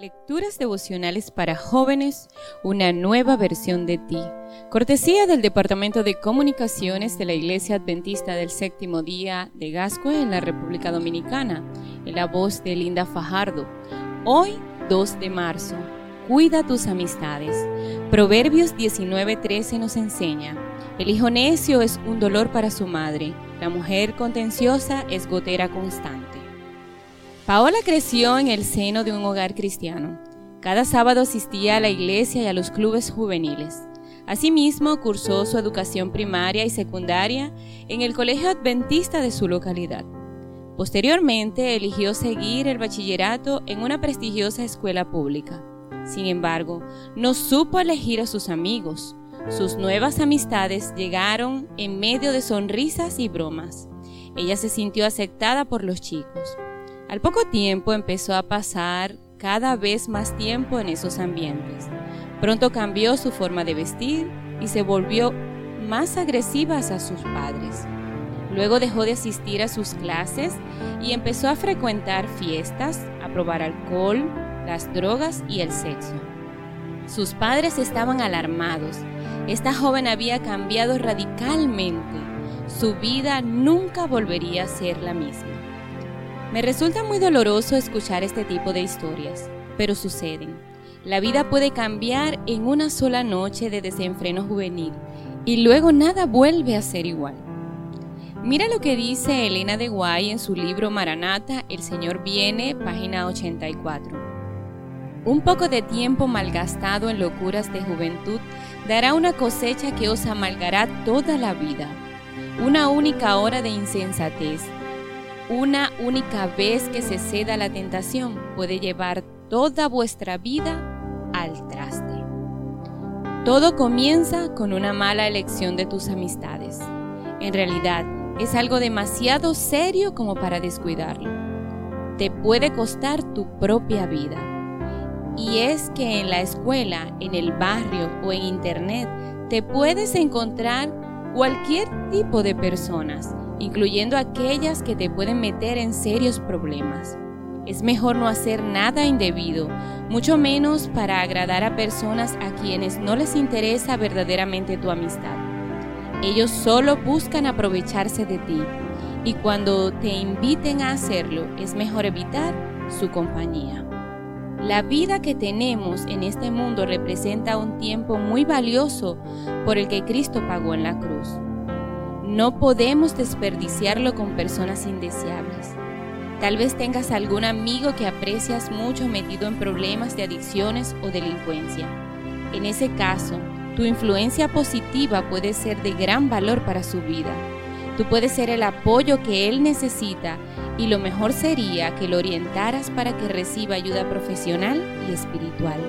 Lecturas devocionales para jóvenes, una nueva versión de ti. Cortesía del Departamento de Comunicaciones de la Iglesia Adventista del Séptimo Día de Gascue en la República Dominicana, en la voz de Linda Fajardo. Hoy, 2 de marzo. Cuida tus amistades. Proverbios 19:13 nos enseña, el hijo necio es un dolor para su madre, la mujer contenciosa es gotera constante. Paola creció en el seno de un hogar cristiano. Cada sábado asistía a la iglesia y a los clubes juveniles. Asimismo, cursó su educación primaria y secundaria en el colegio adventista de su localidad. Posteriormente, eligió seguir el bachillerato en una prestigiosa escuela pública. Sin embargo, no supo elegir a sus amigos. Sus nuevas amistades llegaron en medio de sonrisas y bromas. Ella se sintió aceptada por los chicos. Al poco tiempo empezó a pasar cada vez más tiempo en esos ambientes. Pronto cambió su forma de vestir y se volvió más agresiva hacia sus padres. Luego dejó de asistir a sus clases y empezó a frecuentar fiestas, a probar alcohol, las drogas y el sexo. Sus padres estaban alarmados. Esta joven había cambiado radicalmente. Su vida nunca volvería a ser la misma. Me resulta muy doloroso escuchar este tipo de historias, pero suceden. La vida puede cambiar en una sola noche de desenfreno juvenil y luego nada vuelve a ser igual. Mira lo que dice Elena de Guay en su libro Maranata, El Señor viene, página 84. Un poco de tiempo malgastado en locuras de juventud dará una cosecha que os amalgará toda la vida. Una única hora de insensatez una única vez que se ceda la tentación puede llevar toda vuestra vida al traste. Todo comienza con una mala elección de tus amistades. En realidad, es algo demasiado serio como para descuidarlo. Te puede costar tu propia vida. Y es que en la escuela, en el barrio o en internet te puedes encontrar cualquier tipo de personas incluyendo aquellas que te pueden meter en serios problemas. Es mejor no hacer nada indebido, mucho menos para agradar a personas a quienes no les interesa verdaderamente tu amistad. Ellos solo buscan aprovecharse de ti y cuando te inviten a hacerlo es mejor evitar su compañía. La vida que tenemos en este mundo representa un tiempo muy valioso por el que Cristo pagó en la cruz. No podemos desperdiciarlo con personas indeseables. Tal vez tengas algún amigo que aprecias mucho metido en problemas de adicciones o delincuencia. En ese caso, tu influencia positiva puede ser de gran valor para su vida. Tú puedes ser el apoyo que él necesita y lo mejor sería que lo orientaras para que reciba ayuda profesional y espiritual.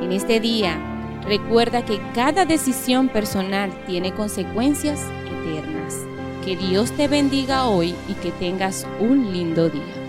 En este día, recuerda que cada decisión personal tiene consecuencias que Dios te bendiga hoy y que tengas un lindo día.